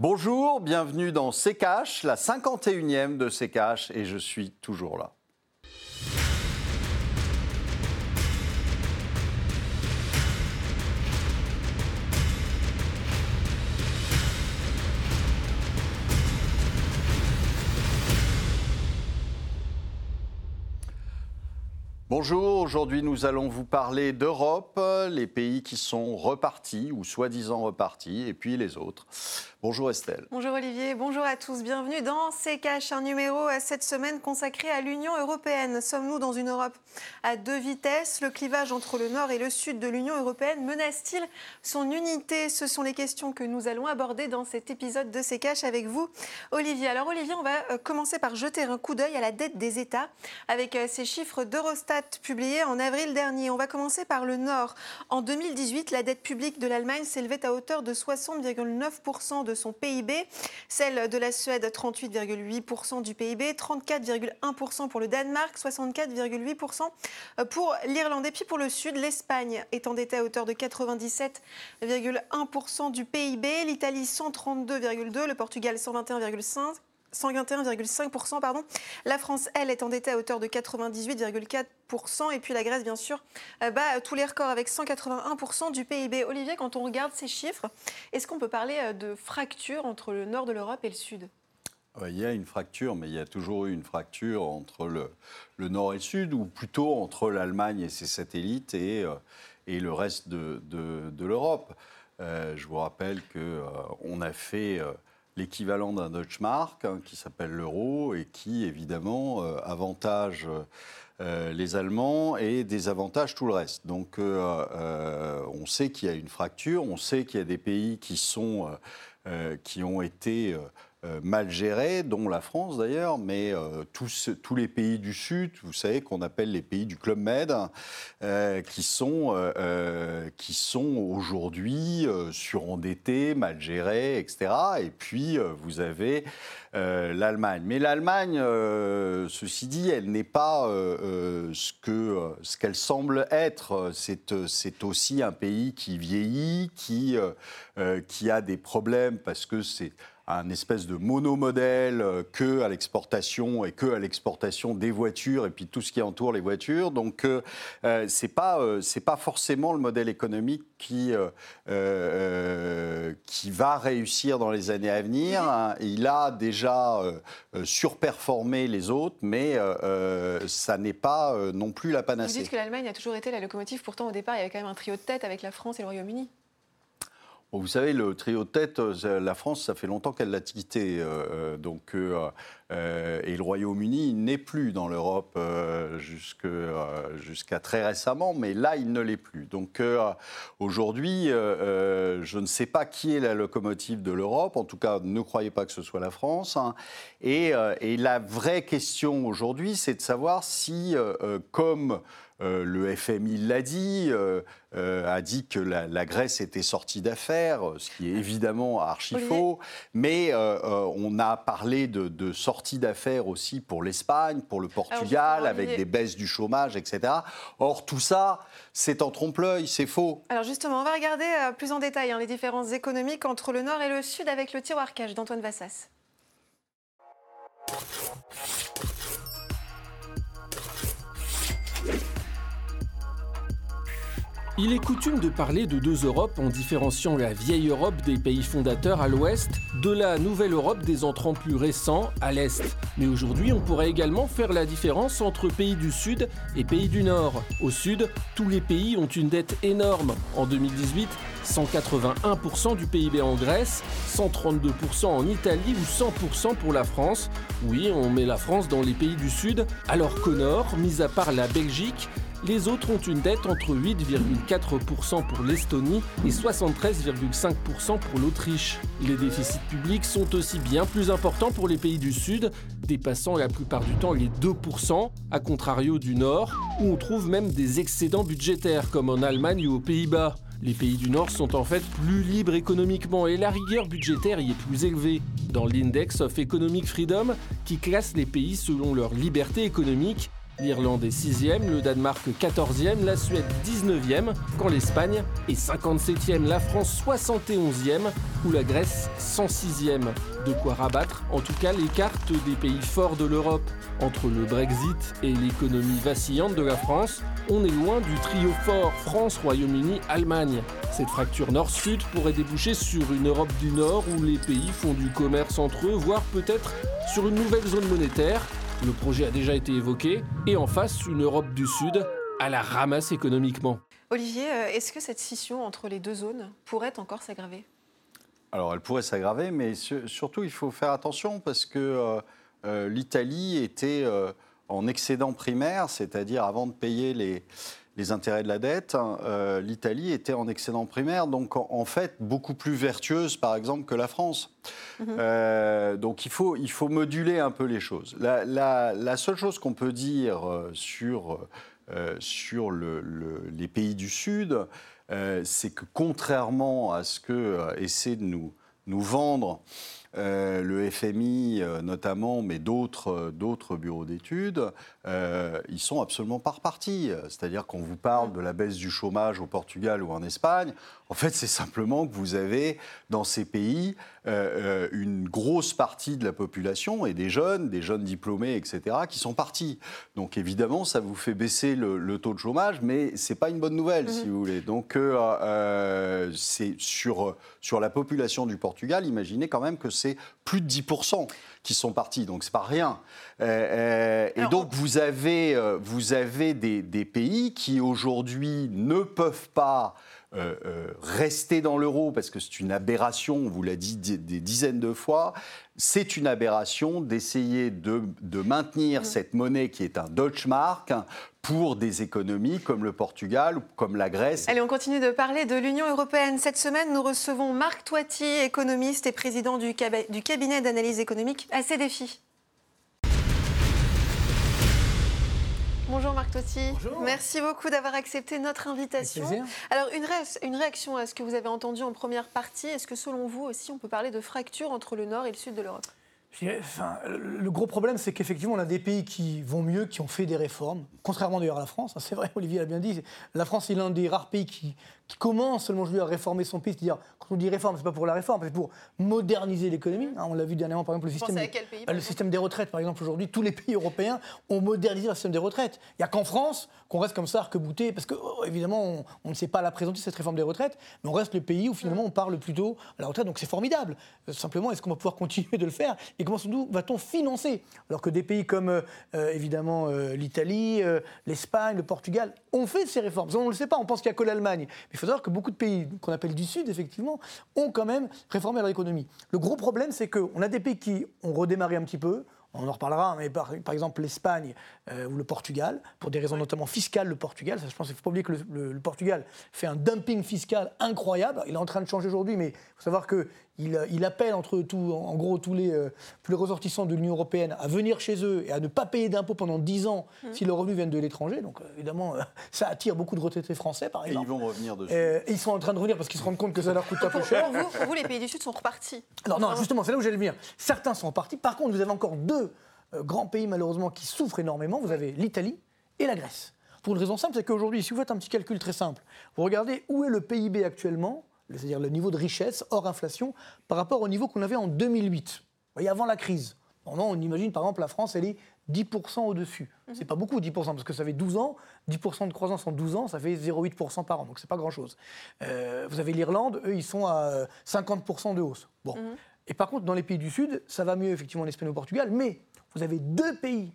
Bonjour, bienvenue dans Cash, la 51e de Cash, et je suis toujours là. Bonjour, aujourd'hui nous allons vous parler d'Europe, les pays qui sont repartis ou soi-disant repartis, et puis les autres. Bonjour Estelle. Bonjour Olivier, bonjour à tous. Bienvenue dans C'est un numéro à cette semaine consacré à l'Union européenne. Sommes-nous dans une Europe à deux vitesses? Le clivage entre le nord et le sud de l'Union européenne menace-t-il son unité? Ce sont les questions que nous allons aborder dans cet épisode de C'est avec vous, Olivier. Alors Olivier, on va euh, commencer par jeter un coup d'œil à la dette des États avec euh, ces chiffres d'Eurostat publiés en avril dernier. On va commencer par le nord. En 2018, la dette publique de l'Allemagne s'élevait à hauteur de 60,9% de son PIB. Celle de la Suède, 38,8% du PIB, 34,1% pour le Danemark, 64,8% pour l'Irlande. Et puis pour le Sud, l'Espagne est endettée à hauteur de 97,1% du PIB, l'Italie 132,2%, le Portugal 121,5%. 121,5%. Pardon. La France, elle, est endettée à hauteur de 98,4%. Et puis la Grèce, bien sûr, euh, bat tous les records avec 181% du PIB. Olivier, quand on regarde ces chiffres, est-ce qu'on peut parler euh, de fracture entre le nord de l'Europe et le sud? Il y a une fracture, mais il y a toujours eu une fracture entre le, nord et le sud, ou plutôt entre l'Allemagne et ses satellites et, euh, le reste de, de, l'Europe. je vous rappelle qu'on a fait l'équivalent d'un Deutsche Mark hein, qui s'appelle l'euro et qui évidemment euh, avantage euh, les Allemands et désavantage tout le reste. Donc euh, on sait qu'il y a une fracture, on sait qu'il y a des pays qui sont qui ont été euh, mal gérés, dont la France d'ailleurs, mais euh, tous, tous, les pays du Sud, vous savez, qu'on appelle les pays du Club Med, euh, qui sont, sont aujourd'hui surendettés, mal gérés, etc. Et puis, vous avez l'Allemagne. Mais l'Allemagne, ceci dit, elle n'est pas ce qu'elle ce qu'elle semble être. C'est aussi un pays qui vieillit, qui, qui a des problèmes parce que c'est un espèce de monomodèle euh, que à l'exportation et que à l'exportation des voitures et puis tout ce qui entoure les voitures. Donc euh, euh c'est pas euh, c'est pas forcément le modèle économique qui qui va réussir dans les années à venir. Il a déjà surperformé les autres, mais ça n'est pas non plus la panacée. Vous dites que l'Allemagne a toujours été la locomotive. Pourtant, au départ, il y avait quand même un trio de tête avec la France et le Royaume-Uni. Vous savez, le trio de tête, euh, la France, ça fait longtemps qu'elle l'a quitté. Euh, euh, donc, et le Royaume-Uni n'est plus dans l'Europe jusqu'à très récemment, mais là, il ne l'est plus. Donc aujourd'hui, je ne sais pas qui est la locomotive de l'Europe. En tout cas, ne croyez pas que ce soit la France. Hein. Et, et, la vraie question aujourd'hui, c'est de savoir si, comme euh, le FMI l'a dit, euh, euh, a dit que la, Grèce était sortie d'affaires, ce qui est évidemment archi faux. Mais on a parlé de, sortie d'affaires aussi pour l'Espagne, pour le Portugal, avec des baisses du chômage, etc. Or, tout ça, c'est en trompe-l'œil, c'est faux. Alors justement, on va regarder plus en détail hein, les différences économiques entre le Nord et le Sud avec le tiroir cash d'Antoine Vassas. Il est coutume de parler de deux Europes en différenciant la vieille Europe des pays fondateurs à l'ouest de la nouvelle Europe des entrants plus récents à l'est. Mais aujourd'hui, on pourrait également faire la différence entre pays du sud et pays du nord. Au sud, tous les pays ont une dette énorme. En 2018, 181% du PIB en Grèce, 132% en Italie ou 100% pour la France. Oui, on met la France dans les pays du Sud, alors qu'au Nord, mis à part la Belgique, les autres ont une dette entre 8,4% pour l'Estonie et 73,5% pour l'Autriche. Les déficits publics sont aussi bien plus importants pour les pays du Sud, dépassant la plupart du temps les 2%, à contrario du Nord, où on trouve même des excédents budgétaires comme en Allemagne ou aux Pays-Bas. Les pays du Nord sont en fait plus libres économiquement et la rigueur budgétaire y est plus élevée. Dans l'Index of Economic Freedom, qui classe les pays selon leur liberté économique, L'Irlande est 6e, le Danemark 14e, la Suède 19e, quand l'Espagne est 57e, la France 71e ou la Grèce 106e. De quoi rabattre en tout cas les cartes des pays forts de l'Europe. Entre le Brexit et l'économie vacillante de la France, on est loin du trio fort France, Royaume-Uni, Allemagne. Cette fracture nord-sud pourrait déboucher sur une Europe du Nord où les pays font du commerce entre eux, voire peut-être sur une nouvelle zone monétaire. Le projet a déjà été évoqué. Et en face, une Europe du Sud à la ramasse économiquement. Olivier, euh, est-ce que cette scission entre les deux zones pourrait encore s'aggraver? Alors, elle pourrait s'aggraver, mais surtout, il faut faire attention parce que euh, euh, l'Italie était en excédent primaire, c'est-à-dire avant de payer les, les intérêts de la dette, euh, l'Italie était en excédent primaire, donc en, fait beaucoup plus vertueuse, par exemple, que la France. Mhm. Euh, donc il faut, il faut moduler un peu les choses. La, seule chose qu'on peut dire euh, sur, sur les pays du Sud, c'est que contrairement à ce que essaie de nous, nous vendre euh, le FMI euh, notamment, mais d'autres euh, bureaux d'études, ils sont absolument pas repartis. C'est-à-dire qu'on vous parle de la baisse du chômage au Portugal ou en Espagne, en fait, c'est simplement que vous avez dans ces pays une grosse partie de la population et des jeunes, des jeunes diplômés, etc., qui sont partis. Donc évidemment, ça vous fait baisser le, taux de chômage, mais c'est pas une bonne nouvelle, mmh. si vous voulez. Donc c'est sur sur la population du Portugal, imaginez quand même que c'est plus de 10% qui sont partis, donc c'est pas rien. Euh, euh, et donc vous avez, euh, vous avez des, pays qui aujourd'hui ne peuvent pas rester dans l'euro parce que c'est une aberration, on vous l'a dit des dizaines de fois, c'est une aberration d'essayer de, de, maintenir cette monnaie qui est un Deutschmark pour des économies comme le Portugal ou comme la Grèce. Allez, on continue de parler de l'Union européenne. Cette semaine, nous recevons Marc Toiti, économiste et président du, cabinet d'analyse économique à ces défis. Bonjour Marc Totti. Merci beaucoup d'avoir accepté notre invitation. Alors une, une, réaction à ce que vous avez entendu en première partie. Est-ce que selon vous aussi on peut parler de fracture entre le nord et le sud de l'Europe? Enfin, le gros problème, c'est qu'effectivement, on a des pays qui vont mieux, qui ont fait des réformes, contrairement d'ailleurs à la France. C'est vrai, Olivier l'a bien dit. La France est l'un des rares pays qui, qui commence seulement à réformer son pays. C'est-à-dire, quand on dit réforme, c'est pas pour la réforme, c'est pour moderniser l'économie. Hein, on l'a vu dernièrement, par exemple, le système, le système des retraites, par exemple, aujourd'hui, tous les pays européens ont modernisé leur système des retraites. Il n'y a qu'en France qu'on reste comme ça, arc-bouté, parce que, oh, évidemment, on, ne sait pas la présenter, cette réforme des retraites, mais on reste le pays où, finalement, on parle plutôt à la retraite. Donc, c'est formidable. Euh, simplement, est-ce qu'on va pouvoir continuer de le faire Et comment va-t-on financer? Alors que des pays comme, euh, euh, évidemment, l'Italie, l'Espagne, le Portugal ont fait ces réformes. On ne le sait pas, on pense qu'il n'y a que l'Allemagne. Il faut savoir que beaucoup de pays qu'on appelle du Sud, effectivement, ont quand même réformé leur économie. Le gros problème, c'est qu'on a des pays qui ont redémarré un petit peu, on en reparlera, mais par, exemple l'Espagne euh, ou le Portugal, pour des raisons notamment fiscales, le Portugal, ça, je pense qu'il ne faut pas oublier que le, Portugal fait un dumping fiscal incroyable. Il est en train de changer aujourd'hui, mais il faut savoir que il, appelle entre tout, en gros tous les, euh, tous les ressortissants de l'Union européenne à venir chez eux et à ne pas payer d'impôts pendant 10 ans mmh. si leurs revenus viennent de l'étranger. Donc euh, évidemment, euh, ça attire beaucoup de retraités français, par exemple. Et ils vont revenir dessus. et ils sont en train de revenir parce qu'ils se rendent compte que ça leur coûte un peu cher. Pour vous, les pays du Sud sont repartis Alors non, justement, c'est là où j'allais venir. Certains sont repartis. Par contre, vous avez encore deux grands pays, malheureusement, qui souffrent énormément. Vous avez l'Italie et la Grèce. Pour une raison simple, c'est qu'aujourd'hui, si vous faites un petit calcul très simple, vous regardez où est le PIB actuellement c'est-à-dire le niveau de richesse hors inflation, par rapport au niveau qu'on avait en 2008, vous voyez, avant la crise. Non, on imagine par exemple la France, elle est 10% au-dessus. Ce n'est C'est pas beaucoup 10%, parce que ça fait 12 ans, 10% de croissance en 12 ans, ça fait 0,8% par an, donc c'est pas grand-chose. Euh, vous avez l'Irlande, eux, ils sont à 50% de hausse. Bon. Mhm. Et par contre, dans les pays du Sud, ça va mieux effectivement en Espagne et au Portugal, mais vous avez deux pays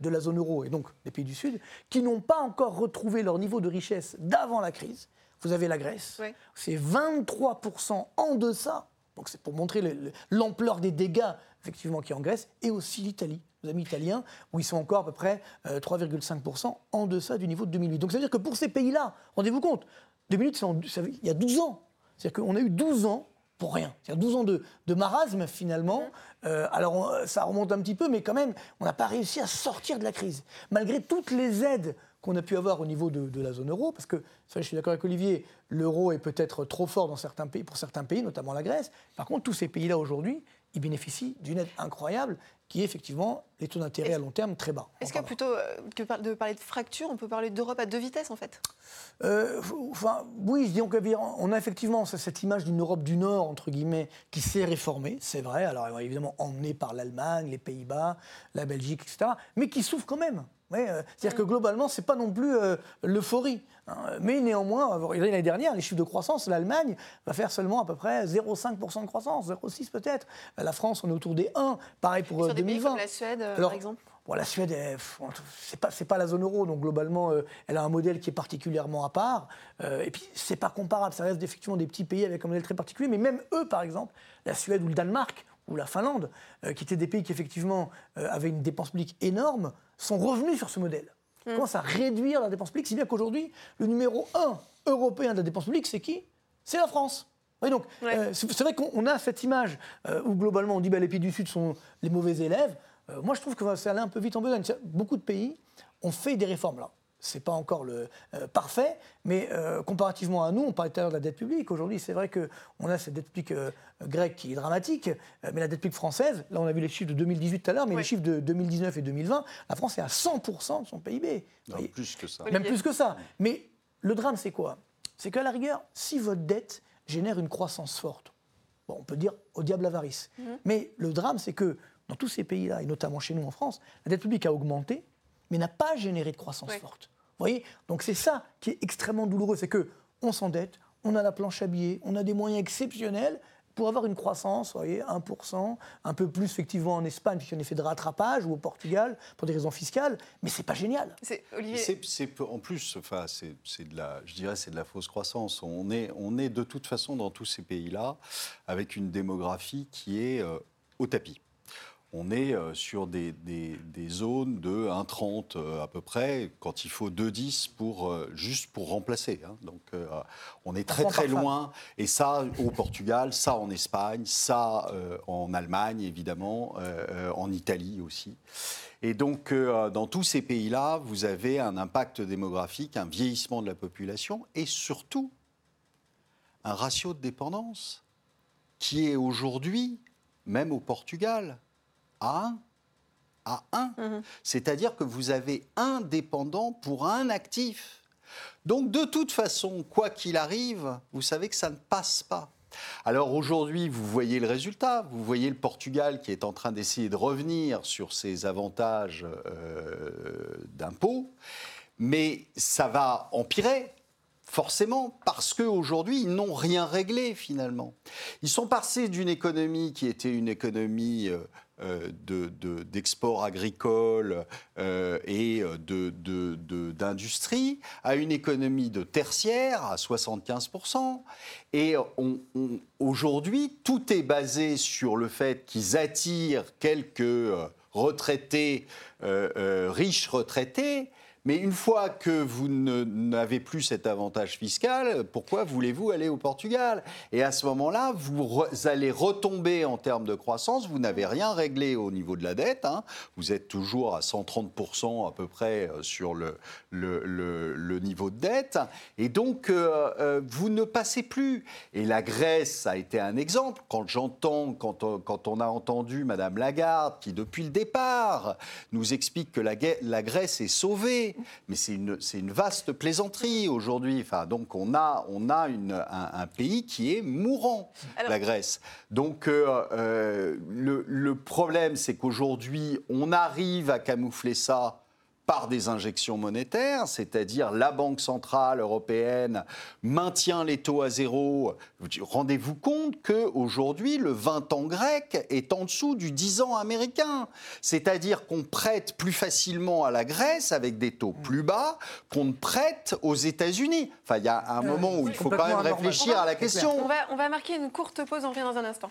de la zone euro et donc des pays du Sud qui n'ont pas encore retrouvé leur niveau de richesse d'avant la crise vous avez la Grèce, c'est 23% en deçà. Donc c'est pour montrer l'ampleur des dégâts effectivement qui est en Grèce, et aussi l'Italie, nos amis italiens, où ils sont encore à peu près 3,5% euh, en deçà du niveau de 2008. Donc ça veut dire que pour ces pays-là, rendez-vous compte, 2008, c'est il y a 12 ans. C'est-à-dire qu'on a eu 12 ans pour rien. C'est-à-dire 12 ans de, marasme finalement. Euh, alors ça remonte un petit peu, mais quand même, on n'a pas réussi à sortir de la crise. Malgré toutes les aides qu'on a pu avoir au niveau de, la zone euro, parce que, je suis d'accord avec Olivier, l'euro est peut-être trop fort dans certains pays, pour certains pays, notamment la Grèce. Par contre, tous ces pays-là aujourd'hui, ils bénéficient d'une aide incroyable qui est effectivement les taux d'intérêt à long terme très bas. Est-ce que plutôt euh, que de parler de fracture, on peut parler d'Europe à deux vitesses en fait? Euh, enfin, Oui, disons qu'on a effectivement cette image d'une Europe du Nord, entre guillemets, qui s'est réformée, c'est vrai, alors évidemment emmenée par l'Allemagne, les Pays-Bas, la Belgique, etc., mais qui souffre quand même. Euh, c'est-à-dire que globalement, ce n'est pas non plus l'euphorie. Hein. mais néanmoins, l'année dernière, les chiffres de croissance, l'Allemagne va faire seulement à peu près 0,5% de croissance, 0,6 peut-être. La France, on est autour des 1. Pareil pour Sur 2020. Des pays comme la Suède, par exemple? la Suède, c'est pas, pas la zone euro, donc globalement, euh, elle a un modèle qui est particulièrement à part. Euh, et puis, c'est pas comparable. Ça reste effectivement des petits pays avec un modèle très particulier. Mais même eux, par exemple, la Suède ou le Danemark ou la Finlande, euh, qui étaient des pays qui effectivement avaient une dépense publique énorme, sont revenus sur ce modèle. Ils mm. commencent à réduire la dépense publique, si bien qu'aujourd'hui, le numéro 1 européen de la dépense publique, c'est qui? C'est la France. donc, c'est vrai qu'on a cette image où globalement on dit que bah, les pays du Sud sont les mauvais élèves. Euh, moi, je trouve que c'est allé un peu vite en besogne. Beaucoup de pays ont fait des réformes là. Ce n'est pas encore le euh, parfait, mais euh, comparativement à nous, on parlait tout à l'heure de la dette publique. Aujourd'hui, c'est vrai qu'on a cette dette publique grecque qui est dramatique, mais la dette publique française, là on a vu les chiffres de 2018 tout à l'heure, mais les chiffres de 2019 et 2020, la France est à 100% de son PIB. Non, plus que ça. Même plus que ça. Mais le drame, c'est quoi? C'est qu'à la rigueur, si votre dette génère une croissance forte, bon, on peut dire au diable avarice. Mhm. Mais le drame, c'est que dans tous ces pays-là, et notamment chez nous en France, la dette publique a augmenté, mais n'a pas généré de croissance forte. Vous voyez? Donc c'est ça qui est extrêmement douloureux, c'est que on s'endette, on a la planche à billets, on a des moyens exceptionnels pour avoir une croissance, vous voyez, 1%, un peu plus effectivement en Espagne, puisqu'il y a un effet de rattrapage, ou au Portugal, pour des raisons fiscales, mais c'est pas génial. C'est, en plus, enfin, c'est, de la, je dirais, c'est de la fausse croissance. On est, on est de toute façon dans tous ces pays-là avec une démographie qui est euh, au tapis on est euh, sur des, zones de 1,30 euh, à peu près, quand il faut 2,10 pour, euh, juste pour remplacer. Hein. Donc on est très très loin. Et ça au Portugal, ça en Espagne, ça en Allemagne évidemment, en Italie aussi. Et donc dans tous ces pays-là, vous avez un impact démographique, un vieillissement de la population et surtout un ratio de dépendance qui est aujourd'hui, même au Portugal, à 1. À 1. Mhm. C'est-à-dire que vous avez un dépendant pour un actif. Donc de toute façon, quoi qu'il arrive, vous savez que ça ne passe pas. Alors aujourd'hui, vous voyez le résultat, vous voyez le Portugal qui est en train d'essayer de revenir sur ses avantages euh, d'impôts, mais ça va empirer forcément, parce qu'aujourd'hui, ils n'ont rien réglé finalement. Ils sont passés d'une économie qui était une économie euh, euh, d'export agricole euh, et d'industrie à une économie de tertiaire à 75%. Et aujourd'hui, tout est basé sur le fait qu'ils attirent quelques retraités, riches retraités, mais une fois que vous n'avez plus cet avantage fiscal, pourquoi voulez-vous aller au Portugal? Et à ce moment-là, vous, allez retomber en termes de croissance. Vous n'avez rien réglé au niveau de la dette. Hein. Vous êtes toujours à 130% à peu près euh, sur le, niveau de dette. Et donc, euh, euh, vous ne passez plus. Et la Grèce a été un exemple. Quand j'entends, quand, on a entendu Madame Lagarde, qui depuis le départ nous explique que la Grèce est sauvée, mais c'est une, une, vaste plaisanterie aujourd'hui. Enfin, donc on a, on a une, un, pays qui est mourant, la Grèce. Donc euh, euh, le, le problème, c'est qu'aujourd'hui, on arrive à camoufler ça par des injections monétaires, c'est-à-dire la Banque centrale européenne maintient les taux à zéro. Rendez-vous compte qu'aujourd'hui, le 20 ans grec est en dessous du 10 ans américain. C'est-à-dire qu'on prête plus facilement à la Grèce avec des taux plus bas qu'on ne prête aux États-Unis. Enfin, il y a un euh, moment où il faut quand même réfléchir à la question. On va, on va marquer une courte pause, on revient dans un instant.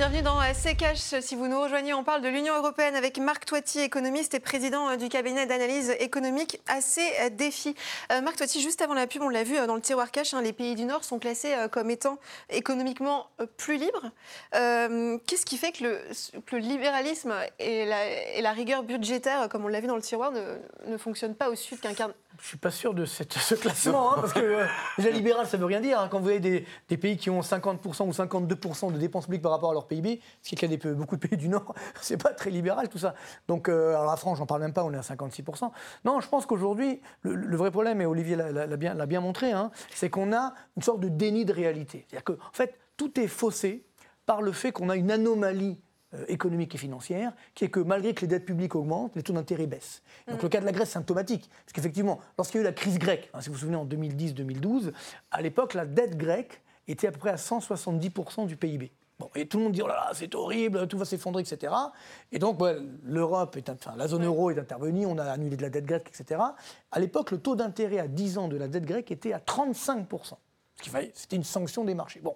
Bienvenue dans CKH. Si vous nous rejoignez, on parle de l'Union européenne avec Marc Toiti, économiste et président euh, du cabinet d'analyse économique AC Défis. Euh, Marc Toiti, juste avant la pub, on l'a vu euh, dans le tiroir cash, hein, les pays du Nord sont classés comme étant économiquement plus libres. Qu'est-ce qui fait que le, libéralisme et la, rigueur budgétaire, comme on l'a vu dans le tiroir, ne, ne fonctionnent pas au Sud qu'un je suis pas sûr de ce classement, hein, parce que euh, déjà libéral, ça veut rien dire. hein. Quand vous avez des, pays qui ont 50% ou 52% de dépenses publiques par rapport à leur PIB, ce qui est le cas peu- beaucoup de pays du Nord, c'est pas très libéral tout ça. Donc, euh, alors la France, j'en parle même pas, on est à 56%. Non, je pense qu'aujourd'hui, le, vrai problème, et Olivier l'a- bien, montré, hein, c'est qu'on a une sorte de déni de réalité. C'est-à-dire qu'en en fait, tout est faussé par le fait qu'on a une anomalie économique et financière, qui est que malgré que les dettes publiques augmentent, les taux d'intérêt baissent. Donc le cas de la Grèce est symptomatique, parce qu'effectivement, lorsqu'il y a eu la crise grecque, hein, si vous vous souvenez en 2010-2012, à l'époque, la dette grecque était à peu près à 170% du PIB. Bon, et tout le monde dit, oh là là, c'est horrible, tout va s'effondrer, etc. Et donc, ouais, l'Europe, est, enfin, la zone euro est intervenue, on a annulé de la dette grecque, etc. À l'époque, le taux d'intérêt à 10 ans de la dette grecque était à 35%. Ce qui fait- C'était une sanction des marchés. Bon,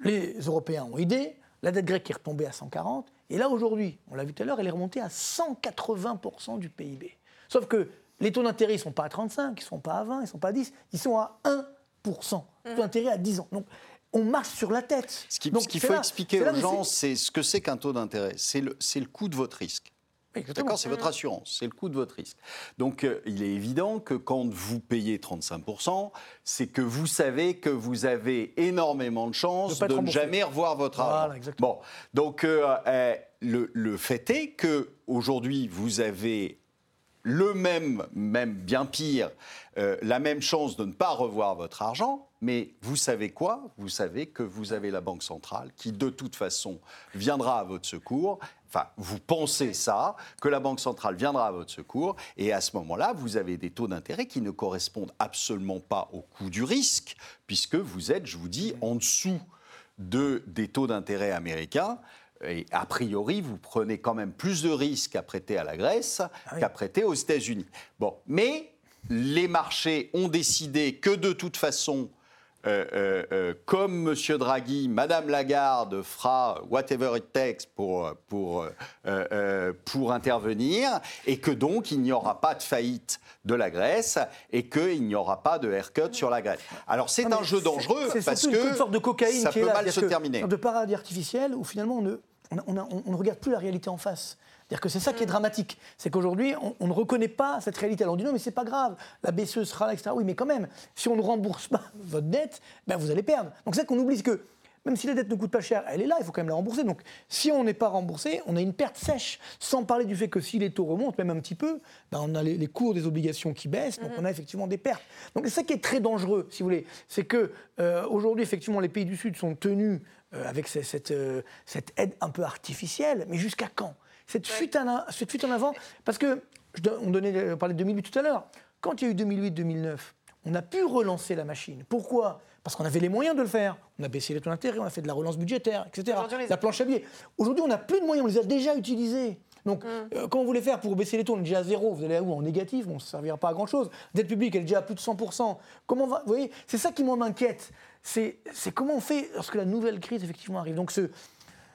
les Européens ont aidé, la dette grecque est retombée à 140, et là aujourd'hui, on l'a vu tout à l'heure, elle est remontée à 180% du PIB. Sauf que les taux d'intérêt ne sont pas à 35, ils ne sont pas à 20, ils ne sont pas à 10, ils sont à 1%. Taux d'intérêt à 10 ans. Donc on marche sur la tête. Ce qui- Donc, ce qu'il c'est faut là- expliquer aux gens, c'est- c'est ce que c'est qu'un taux d'intérêt. C'est le, c'est le coût de votre risque. D'accord C'est votre assurance, c'est le coût de votre risque. Donc euh, il est évident que quand vous payez 35%, c'est que vous savez que vous avez énormément de chances de, ne jamais revoir votre Voilà, argent. exactement. Bon, donc euh, euh, le, le fait est que aujourd'hui vous avez le même, même bien pire, euh, la même chance de ne pas revoir votre argent, mais vous savez quoi? Vous savez que vous avez la Banque centrale qui, de toute façon, viendra à votre secours. Enfin, vous pensez ça, que la Banque centrale viendra à votre secours, et à ce moment-là, vous avez des taux d'intérêt qui ne correspondent absolument pas au coût du risque, puisque vous êtes, je vous dis, en dessous de, des taux d'intérêt américains. Et a priori, vous prenez quand même plus de risques à prêter à la Grèce oui. qu'à prêter aux États-Unis. Bon, mais les marchés ont décidé que de toute façon, euh, euh, euh, comme M. Draghi, Mme Lagarde fera whatever it takes pour, pour, euh, pour intervenir, et que donc il n'y aura pas de faillite de la Grèce et qu'il n'y aura pas de haircut sur la Grèce. Alors c'est un jeu dangereux parce que une sorte de cocaïne ça qui est peut là, mal se que- terminer. De paradis artificiel où finalement on ne, on, on a- on ne regarde plus la réalité en face. C'est-à-dire que c'est ça qui est dramatique. C'est qu'aujourd'hui, on, on ne reconnaît pas cette réalité. Alors on dit non, mais c'est pas grave, la BCE sera là, etc. Oui, mais quand même, si on ne rembourse pas votre dette, ben vous allez perdre. Donc c'est ça qu'on oublie, que même si la dette ne coûte pas cher, elle est là, il faut quand même la rembourser. Donc si on n'est pas remboursé, on a une perte sèche. Sans parler du fait que si les taux remontent, même un petit peu, ben on a les, les cours des obligations qui baissent, donc on a effectivement des pertes. Donc c'est ça qui est très dangereux, si vous voulez. C'est que euh, aujourd'hui, effectivement, les pays du Sud sont tenus avec ce- cette, euh, cette aide un peu artificielle, mais jusqu'à quand? Cette fuite, en, a- cette fuite en avant, parce que, je don- on, donnait, on parlait de 2008 tout à l'heure, quand il y a eu 2008-2009, on a pu relancer la machine. Pourquoi? Parce qu'on avait les moyens de le faire. On a baissé les taux d'intérêt, on a fait de la relance budgétaire, etc. La planche à billets. Aujourd'hui, on n'a plus de moyens, on les a déjà utilisés. Donc, euh, quand vous voulez faire pour baisser les taux, on est déjà à zéro, vous allez à où En négatif, bon, ça ne servira pas à grand-chose. Dette publique, elle est déjà à plus de 100%. Comment va, vous voyez, c'est ça qui m'inquiète. C'est comment on fait lorsque la nouvelle crise, effectivement, arrive. Donc, ce,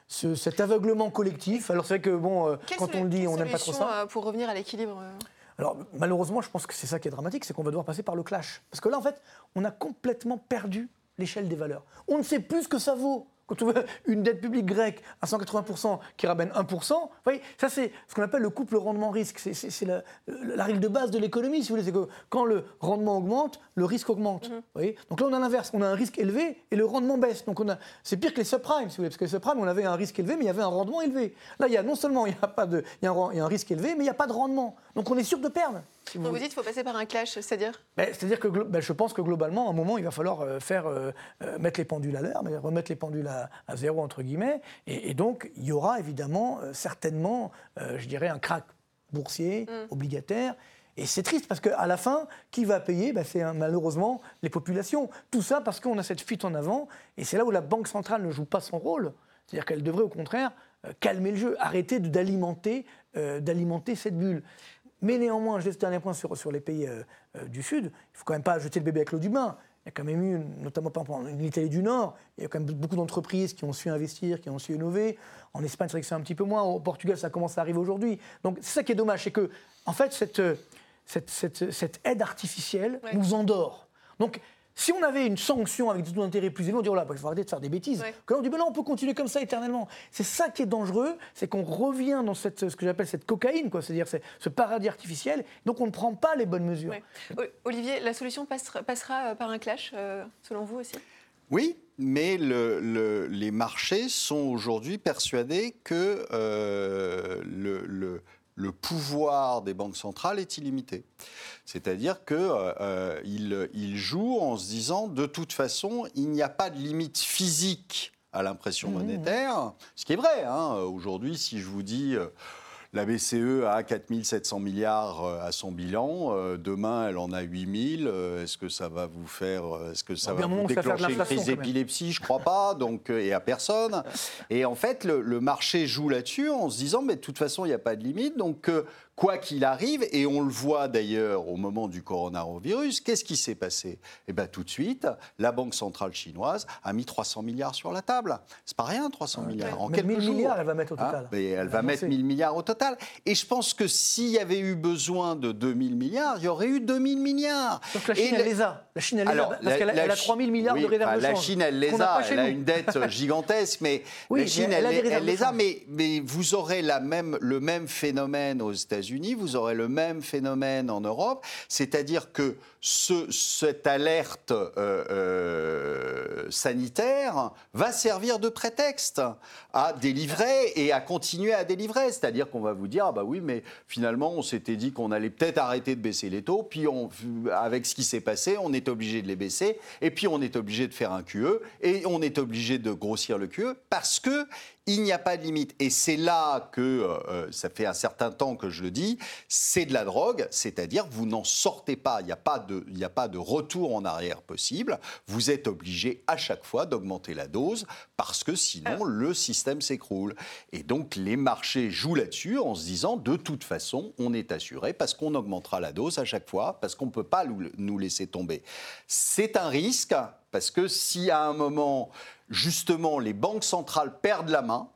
ce- cet aveuglement collectif, alors c'est vrai que, bon, euh, quand on le dit, on n'aime pas trop ça. euh, pour revenir à l'équilibre euh Alors malheureusement, je pense que c'est ça qui est dramatique, c'est qu'on va devoir passer par le clash. Parce que là, en fait, on a complètement perdu l'échelle des valeurs. On ne sait plus ce que ça vaut. Quand on voit une dette publique grecque à 180% qui ramène 1%, vous voyez, ça c'est ce qu'on appelle le couple rendement-risque. C'est- la, la règle de base de l'économie, si vous voulez. C'est que quand le rendement augmente, le risque augmente. vous voyez? Donc là, on a l'inverse. On a un risque élevé et le rendement baisse. Donc on a, c'est pire que les subprimes, si vous voulez. Parce que les subprimes, on avait un risque élevé, mais il y avait un rendement élevé. Là, il y a non seulement il y a, pas de, il y a un, il y a un risque élevé, mais il n'y a pas de rendement. Donc on est sûr de perdre. Si vous dites qu'il faut passer par un clash, c'est-à-dire? Ben, C'est-à-dire que ben, je pense que globalement, à un moment, il va falloir euh, faire euh, euh, mettre les pendules à l'heure, mais remettre les pendules à, à zéro entre guillemets, et, et donc il y aura évidemment euh, certainement, euh, je dirais, un crack boursier obligataire. Et c'est triste parce qu'à la fin, qui va payer? Ben, C'est hein, malheureusement les populations. Tout ça parce qu'on a cette fuite en avant, et c'est là où la Banque centrale ne joue pas son rôle. C'est-à-dire qu'elle devrait au contraire calmer le jeu, arrêter euh, d'alimenter cette bulle. Mais néanmoins, juste un dernier point sur, sur les pays euh, euh, du Sud, il ne faut quand même pas jeter le bébé avec l'eau du bain. Il y a quand même eu, notamment par exemple en Italie du Nord, il y a quand même beaucoup d'entreprises qui ont su investir, qui ont su innover. En Espagne, c'est vrai que c'est un petit peu moins. Au Portugal, ça commence à arriver aujourd'hui. Donc c'est ça qui est dommage, c'est que, en fait, cette, euh, cette, cette- cette aide artificielle Ouais. nous endort. Donc Si on avait une sanction avec des taux d'intérêt plus élevés, on dirait, oh là, bah, il faut arrêter de faire des bêtises. Ouais. Quand on dit, ben non, on peut continuer comme ça éternellement. C'est ça qui est dangereux, c'est qu'on revient dans cette, ce que j'appelle cette cocaïne, quoi, c'est-à-dire c'est- ce paradis artificiel, donc on ne prend pas les bonnes mesures. Ouais. Olivier, la solution passera, passera, euh, par un clash, euh, selon vous aussi? Oui, mais le- le- les marchés sont aujourd'hui persuadés que euh, le, le- le pouvoir des banques centrales est illimité. C'est-à-dire qu'ils euh, jouent en se disant, de toute façon, il n'y a pas de limite physique à l'impression monétaire, ce qui est vrai. hein. Aujourd'hui, si je vous dis... euh, la BCE a 4 700 milliards euh, à son bilan. Euh, Demain, elle en a 8 000. Euh, Est-ce que ça va vous faire, est-ce que ça va vous déclencher une crise d'épilepsie? Je crois pas. Donc, et à personne. Et en fait, le, le marché joue là-dessus en se disant, mais de toute façon, il n'y a pas de limite. Donc, quoi qu'il arrive, et on le voit d'ailleurs au moment du coronavirus, qu'est-ce qui s'est passé? Eh bien, tout de suite, la Banque centrale chinoise a mis 300 milliards sur la table. C'est pas rien, 300 milliards. En Mais quelques 1000 jours. milliards, elle va mettre au Hein, total. mais elle va a mettre annoncé. 1000 milliards au total. Et je pense que s'il y avait eu besoin de 2000 milliards, il y aurait eu 2000 milliards. Donc la Et Chine, le- elle les a. La Chine, elle les a. alors, Parce la- qu'elle a, la elle a Chi- 3000 milliards oui, de réserves enfin, de La change. Chine, elle les a. chez Elle a nous. une dette gigantesque, mais Oui, la Chine, elle elle, a elle les a. Mais, mais vous aurez la même, le même phénomène aux États-Unis, vous aurez le même phénomène en Europe, c'est-à-dire que ce- cette alerte euh, euh, sanitaire va servir de prétexte à délivrer et à continuer à délivrer. C'est-à-dire qu'on va vous dire, ah bah oui, mais finalement, on s'était dit qu'on allait peut-être arrêter de baisser les taux, puis avec ce qui s'est passé, on est obligé de les baisser, et puis on est obligé de faire un QE, et on est obligé de grossir le QE, parce que il n'y a pas de limite. Et c'est là que, euh, ça fait un certain temps que je le dis, c'est de la drogue, c'est-à-dire vous n'en sortez pas, il n'y a, pas de- il a pas de retour en arrière possible, vous êtes obligé à chaque fois d'augmenter la dose, parce que sinon le système s'écroule. Et donc les marchés jouent là-dessus en se disant, de toute façon, on est assuré, parce qu'on augmentera la dose à chaque fois, parce qu'on ne peut pas nous laisser tomber. C'est un risque, parce que si à un moment, justement, les banques centrales perdent la main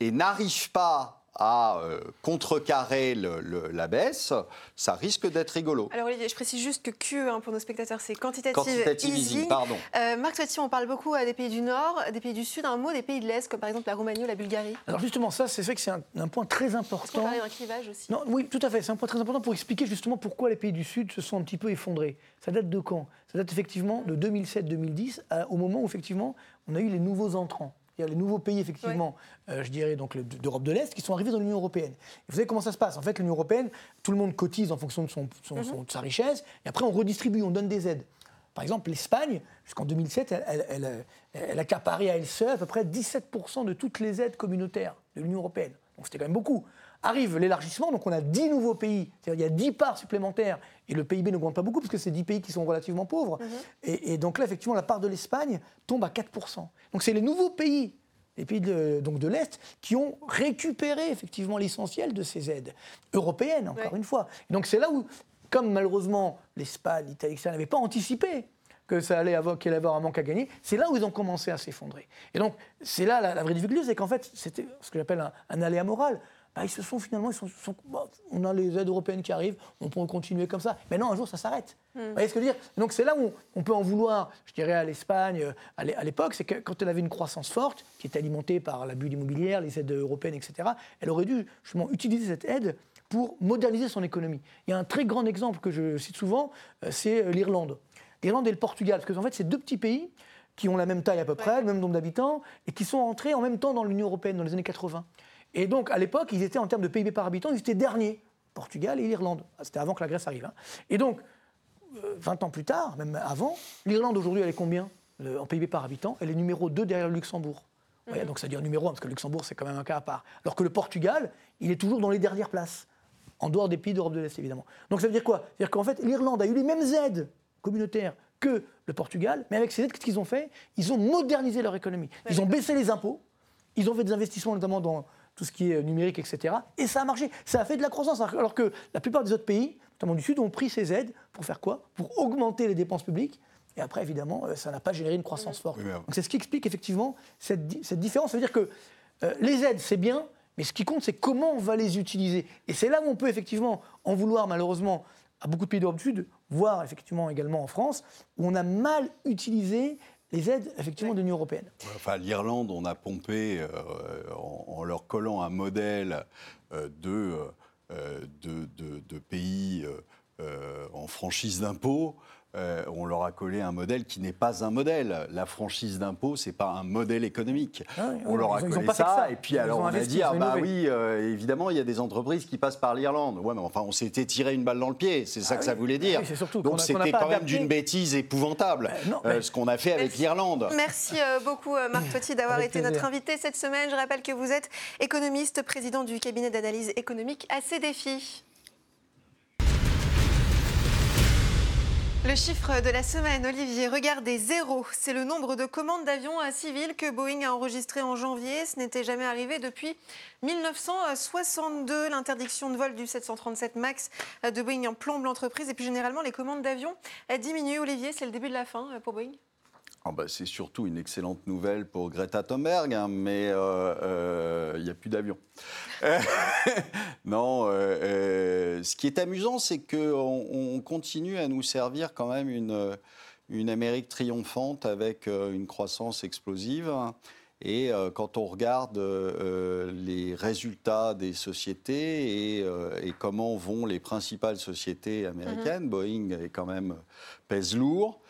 et n'arrivent pas à euh, contrecarrer le- le- la baisse, ça risque d'être rigolo. Alors Olivier, je précise juste que QE hein, pour nos spectateurs, c'est quantitative, Quantitative easing. easing, pardon. Euh, Marc Toiti, on parle beaucoup à des pays du Nord, des pays du Sud, un mot des pays de l'Est, comme par exemple la Roumanie ou la Bulgarie. Alors justement, ça, c'est vrai que c'est un, un point très important. d'un clivage aussi? Non, oui, tout à fait. C'est un point très important pour expliquer justement pourquoi les pays du Sud se sont un petit peu effondrés. Ça date de quand? Ça date effectivement de 2007-2010, à- au moment où effectivement on a eu les nouveaux entrants. Il y a les nouveaux pays, effectivement, euh, je dirais donc d'Europe de l'Est, qui sont arrivés dans l'Union européenne. Et vous savez comment ça se passe? En fait, l'Union européenne, tout le monde cotise en fonction de, son, son- son- de sa richesse, et après on redistribue, on donne des aides. Par exemple, l'Espagne, jusqu'en 2007, elle, elle, elle, elle accaparait à elle seule à peu près 17% de toutes les aides communautaires de l'Union européenne. Donc c'était quand même beaucoup. Arrive l'élargissement, donc on a 10 nouveaux pays, c'est-à-dire il y a 10 parts supplémentaires, et le PIB n'augmente pas beaucoup, parce que c'est 10 pays qui sont relativement pauvres. et, et donc là, effectivement, la part de l'Espagne tombe à 4%. Donc c'est les nouveaux pays, les pays de, donc de l'Est, qui ont récupéré effectivement l'essentiel de ces aides européennes, encore Ouais. une fois. Et donc c'est là où, comme malheureusement l'Espagne, l'Italie, etc., n'avaient pas anticipé que ça allait avoir, qu'il allait avoir un manque à gagner, c'est là où ils ont commencé à s'effondrer. Et donc, c'est là la, la vraie difficulté, c'est qu'en fait, c'était ce que j'appelle un, un aléa moral. Bah, ils se sont finalement, ils sont, on a les aides européennes qui arrivent, on peut continuer comme ça. Mais non, un jour, ça s'arrête. Vous voyez ce que je veux dire? Donc, c'est là où on peut en vouloir, je dirais, à l'Espagne, euh, à l'époque, c'est que quand elle avait une croissance forte, qui était alimentée par la bulle immobilière, les aides européennes, etc., elle aurait dû justement utiliser cette aide pour moderniser son économie. Il y a un très grand exemple que je cite souvent, euh, c'est euh, l'Irlande. L'Irlande et le Portugal, parce que en fait, c'est deux petits pays qui ont la même taille à peu près, le même nombre d'habitants, et qui sont entrés en même temps dans l'Union européenne dans les années 80. Et donc, à l'époque, ils étaient en termes de PIB par habitant, ils étaient derniers, Portugal et l'Irlande. C'était avant que la Grèce arrive. hein. Et donc, euh, 20 ans plus tard, même avant, l'Irlande aujourd'hui, elle est combien euh, en PIB par habitant? Elle est numéro 2 derrière le Luxembourg. Voyez, donc ça veut dire numéro 1, parce que le Luxembourg, c'est quand même un cas à part. Alors que le Portugal, il est toujours dans les dernières places, en dehors des pays d'Europe de l'Est, évidemment. Donc ça veut dire quoi? C'est-à-dire qu'en fait, l'Irlande a eu les mêmes aides communautaires que le Portugal, mais avec ces aides, qu'est-ce qu'ils ont fait? Ils ont modernisé leur économie. Ils ont baissé les impôts, ils ont fait des investissements notamment dans tout ce qui est numérique, etc. Et ça a marché. Ça a fait de la croissance. Alors que la plupart des autres pays, notamment du Sud, ont pris ces aides pour faire quoi? Pour augmenter les dépenses publiques. Et après, évidemment, euh, ça n'a pas généré une croissance forte. Donc c'est ce qui explique effectivement cette différence. Ça veut dire que euh, les aides, c'est bien, mais ce qui compte, c'est comment on va les utiliser. Et c'est là où on peut effectivement en vouloir, malheureusement, à beaucoup de pays d'Europe du Sud, voire effectivement également en France, où on a mal utilisé les aides effectivement de l'Union européenne. Enfin, l'Irlande, on a pompé euh, en, en leur collant un modèle euh, de, euh, de, de- de pays en franchise d'impôt. Euh, on leur a collé un modèle qui n'est pas un modèle. La franchise d'impôt, c'est pas un modèle économique. Ah oui, on leur a ils ont- ils ont collé ça, ça. et puis Ils alors on a dit ah bah oui, euh, évidemment il y a des entreprises qui passent par l'Irlande. Ouais, mais enfin on s'était tiré une balle dans le pied, c'est ça Ah que oui. ça voulait dire. Oui, surtout qu'on Donc c'était quand même d'une bêtise épouvantable Euh, non, euh, mais- ce qu'on a fait avec l'Irlande. Merci beaucoup Marc Totti d'avoir été notre invité cette semaine. Je rappelle que vous êtes économiste, président du cabinet d'analyse économique AC Défis. Le chiffre de la semaine, Olivier, regardez, zéro. C'est le nombre de commandes d'avions civils que Boeing a enregistré en janvier. Ce n'était jamais arrivé depuis 1962. L'interdiction de vol du 737 MAX de Boeing plombe l'entreprise. Et puis généralement, les commandes d'avions diminuent. Olivier, c'est le début de la fin euh, pour Boeing Ah bah, c'est surtout une excellente nouvelle pour Greta Thunberg, hein, mais euh, euh, il n'y a plus d'avion. Euh, non, euh, ce qui est amusant, c'est qu'on on continue à nous servir quand même une, une Amérique triomphante avec euh, une croissance explosive. Et euh, quand on regarde euh, les résultats des sociétés et, euh, et comment vont les principales sociétés américaines, Boeing est quand même pèse lourd.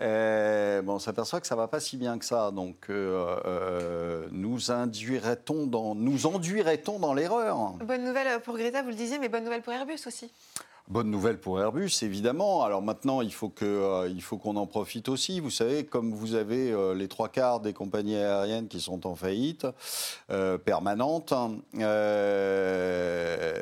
Euh, bon, on s'aperçoit que ça va pas si bien que ça. Donc, euh, euh, nous induirait-on dans, nous enduirait-on dans l'erreur? Bonne nouvelle pour Greta, vous le disiez, mais bonne nouvelle pour Airbus aussi. Bonne nouvelle pour Airbus, évidemment. Alors maintenant, il faut euh, il faut qu'on en profite aussi. Vous savez, comme vous avez euh, les trois quarts des compagnies aériennes qui sont en faillite euh, permanente, euh,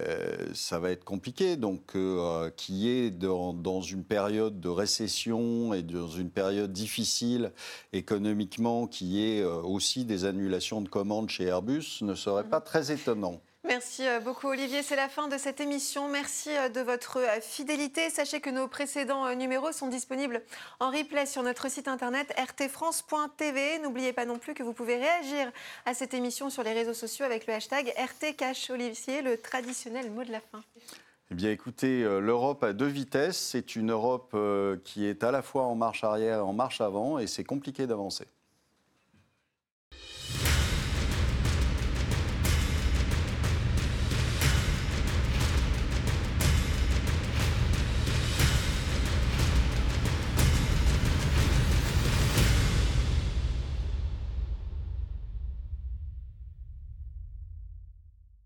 ça va être compliqué. Donc, euh, qui est dans, dans une période de récession et dans une période difficile économiquement, qui est euh, aussi des annulations de commandes chez Airbus, ne serait pas très étonnant. Merci euh, beaucoup Olivier, c'est la fin de cette émission. Merci euh, de votre euh, fidélité. Sachez que nos précédents numéros sont disponibles en replay sur notre site internet rtfrance.tv. N'oubliez pas non plus que vous pouvez réagir à cette émission sur les réseaux sociaux avec le hashtag RTCash Olivier, le traditionnel mot de la fin. Eh bien, écoutez, l'Europe à deux vitesses, c'est une Europe qui est à la fois en marche arrière et en marche avant, et c'est compliqué d'avancer.